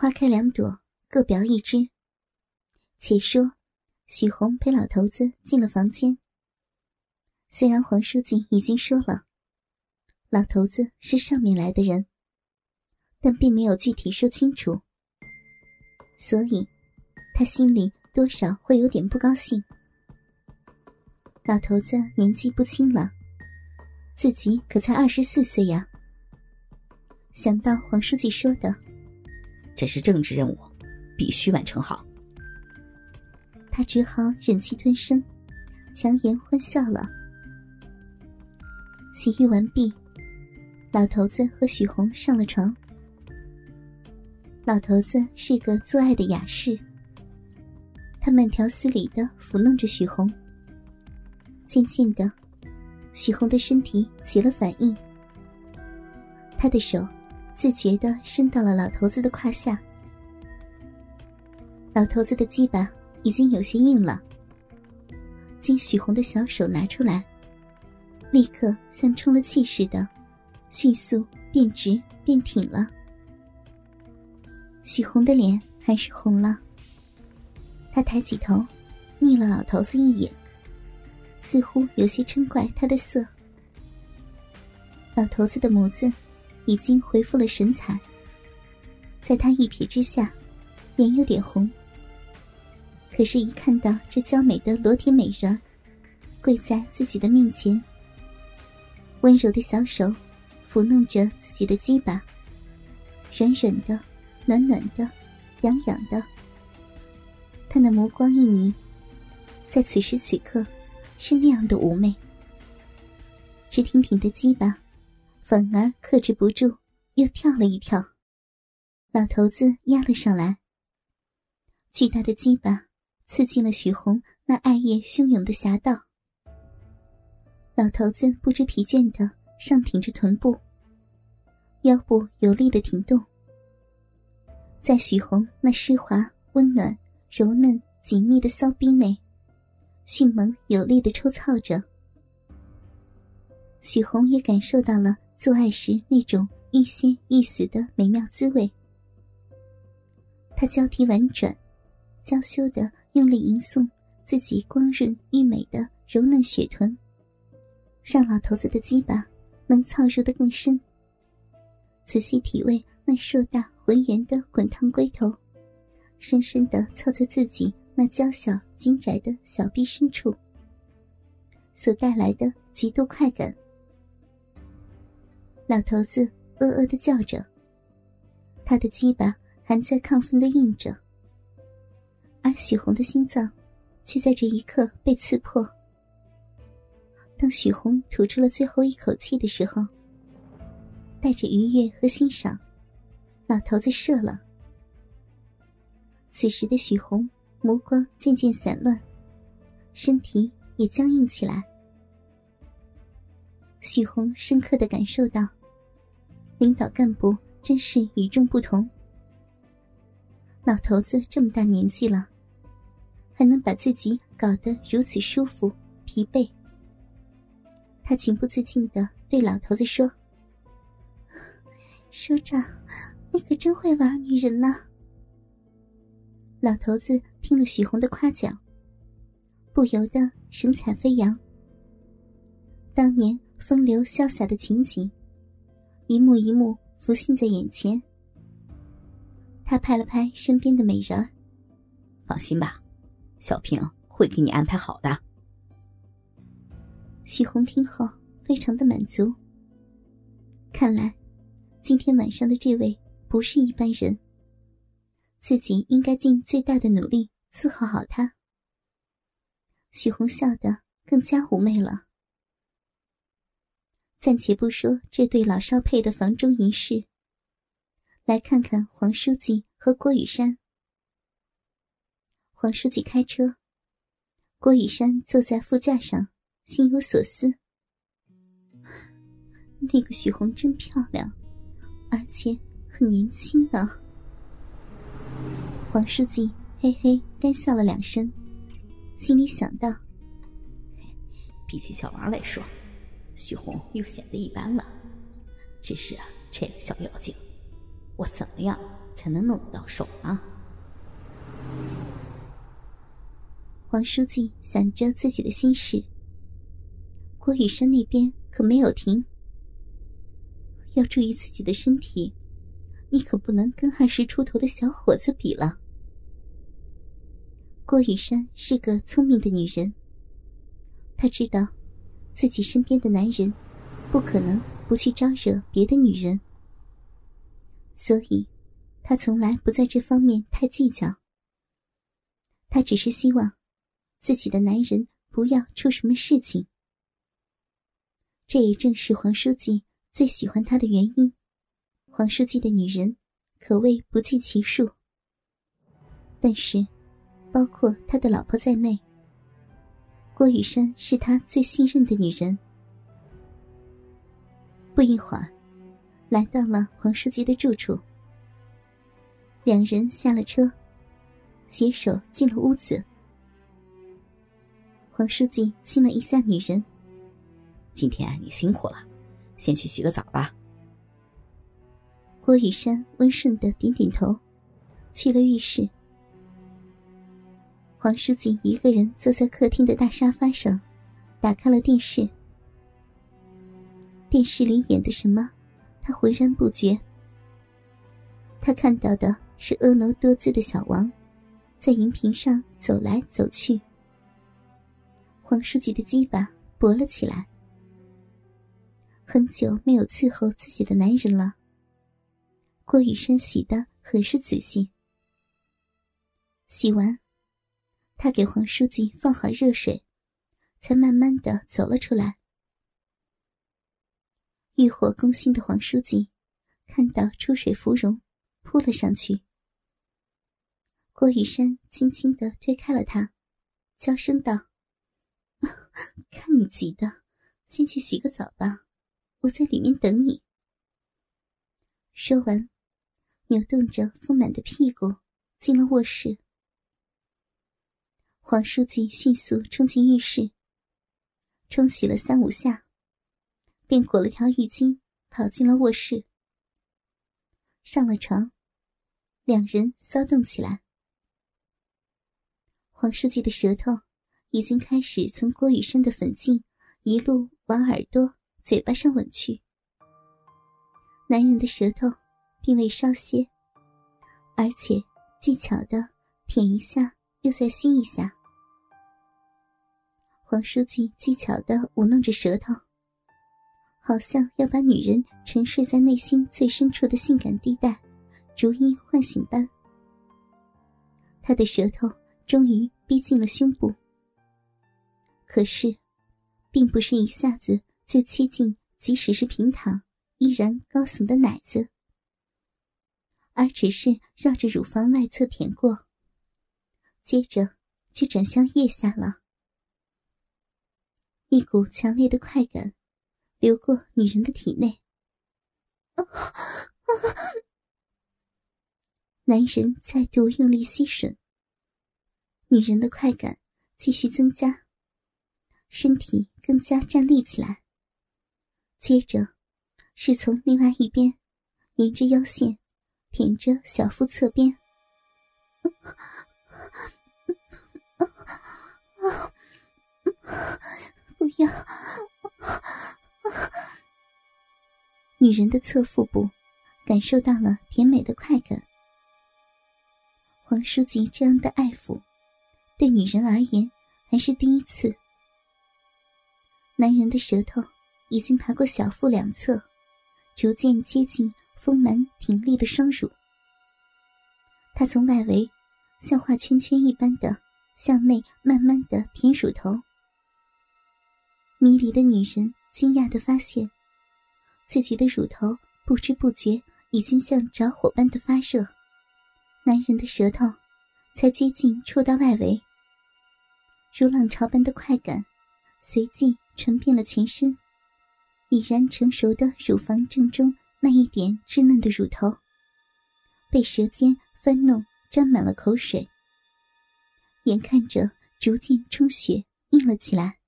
花开两朵，各表一枝。且说，许红陪老头子进了房间。虽然黄书记已经说了，老头子是上面来的人，但并没有具体说清楚，所以他心里多少会有点不高兴。老头子年纪不轻了，自己可才二十四岁呀。想到黄书记说的，这是政治任务，必须完成好，他只好忍气吞声，强颜欢笑了。洗浴完毕，老头子和许红上了床。老头子是个做爱的雅士，他慢条斯理的抚弄着许红。渐渐的，许红的身体起了反应。他的手自觉的伸到了老头子的胯下。老头子的鸡巴已经有些硬了，经许红的小手拿出来，立刻像充了气似的，迅速变直变挺了。许红的脸还是红了。他抬起头，睨了老头子一眼。似乎有些嗔怪他的色。老头子的眸子已经恢复了神采，在他一瞥之下，脸有点红。可是，一看到这娇美的裸体美人跪在自己的面前，温柔的小手抚弄着自己的鸡巴，软软的、暖暖的、痒痒的，他那眸光一凝，在此时此刻。是那样的妩媚，直挺挺的鸡巴，反而克制不住，又跳了一跳。老头子压了上来，巨大的鸡巴刺进了许红那爱液汹涌的侠道。老头子不知疲倦的上挺着臀部，腰部有力的挺动，在许红那湿滑、温暖、柔嫩、紧密的骚逼内。迅猛有力的抽操着，许红也感受到了做爱时那种欲仙欲死的美妙滋味。他交替婉转、娇羞的用力吟诵自己光润玉美的柔嫩雪臀，让老头子的鸡巴能操入的更深。仔细体味那硕大浑圆的滚烫龟头，深深的操在自己。那娇小精窄的小臂深处，所带来的极度快感。老头子呃呃的叫着，他的鸡巴还在亢奋的硬着，而许红的心脏却在这一刻被刺破。当许红吐出了最后一口气的时候，带着愉悦和欣赏，老头子射了。此时的许红。目光渐渐散乱，身体也僵硬起来。许红深刻的感受到，领导干部真是与众不同。老头子这么大年纪了，还能把自己搞得如此舒服、疲惫。他情不自禁的对老头子说：“首长，你可真会玩女人呐！”老头子。听了许红的夸奖，不由得神采飞扬。当年风流潇洒的情景，一幕一幕浮现在眼前。他拍了拍身边的美人：“放心吧，小平会给你安排好的。”许红听后非常的满足。看来，今天晚上的这位不是一般人，自己应该尽最大的努力。伺候好他，许红笑得更加妩媚了。暂且不说这对老少配的房中仪式，来看看黄书记和郭雨山。黄书记开车，郭雨山坐在副驾上，心有所思。那个许红真漂亮，而且很年轻呢。黄书记。嘿嘿，干笑了两声，心里想到：比起小王来说，许红又显得一般了。只是啊，这个小妖精，我怎么样才能弄得到手呢？黄书记想着自己的心事，郭雨山那边可没有停。要注意自己的身体，你可不能跟二十出头的小伙子比了。郭雨山是个聪明的女人，她知道自己身边的男人不可能不去招惹别的女人，所以他从来不在这方面太计较。他只是希望自己的男人不要出什么事情。这也正是黄书记。最喜欢他的原因，黄书记的女人可谓不计其数。但是，包括他的老婆在内，郭雨山是他最信任的女人。不一会儿，来到了黄书记的住处。两人下了车，携手进了屋子。黄书记亲了一下女人：“今天你辛苦了。”先去洗个澡吧。郭雨山温顺的点点头，去了浴室。黄书记一个人坐在客厅的大沙发上，打开了电视。电视里演的什么，他浑然不觉。他看到的是婀娜多姿的小王，在荧屏上走来走去。黄书记的鸡巴勃了起来。很久没有伺候自己的男人了。郭雨山洗的很是仔细。洗完，他给黄书记放好热水，才慢慢的走了出来。欲火攻心的黄书记看到出水芙蓉，扑了上去。郭雨山轻轻的推开了他，娇声道：“ 看你急的，先去洗个澡吧。”我在里面等你。说完，扭动着丰满的屁股进了卧室。黄书记迅速冲进浴室，冲洗了三五下，便裹了条浴巾跑进了卧室。上了床，两人骚动起来。黄书记的舌头已经开始从郭雨生的粉颈一路往耳朵。嘴巴上吻去，男人的舌头并未稍歇，而且技巧的舔一下，又再吸一下。黄书记技巧的舞弄着舌头，好像要把女人沉睡在内心最深处的性感地带逐一唤醒般。他的舌头终于逼近了胸部，可是，并不是一下子。就接近，即使是平躺，依然高耸的奶子，而只是绕着乳房外侧舔过，接着就转向腋下了。一股强烈的快感流过女人的体内，男人再度用力吸吮，女人的快感继续增加，身体更加站立起来。接着，是从另外一边，沿着腰线，舔着小腹侧边。不要！女人的侧腹部感受到了甜美的快感。黄书记这样的爱抚，对女人而言还是第一次。男人的舌头。已经爬过小腹两侧，逐渐接近丰满挺立的双乳。他从外围像画圈圈一般的向内慢慢的舔乳头。迷离的女人惊讶的发现，自己的乳头不知不觉已经像着火般的发热。男人的舌头才接近触到外围，如浪潮般的快感随即传遍了全身。已然成熟的乳房正中那一点稚嫩的乳头，被舌尖翻弄，沾满了口水，眼看着逐渐充血硬了起来。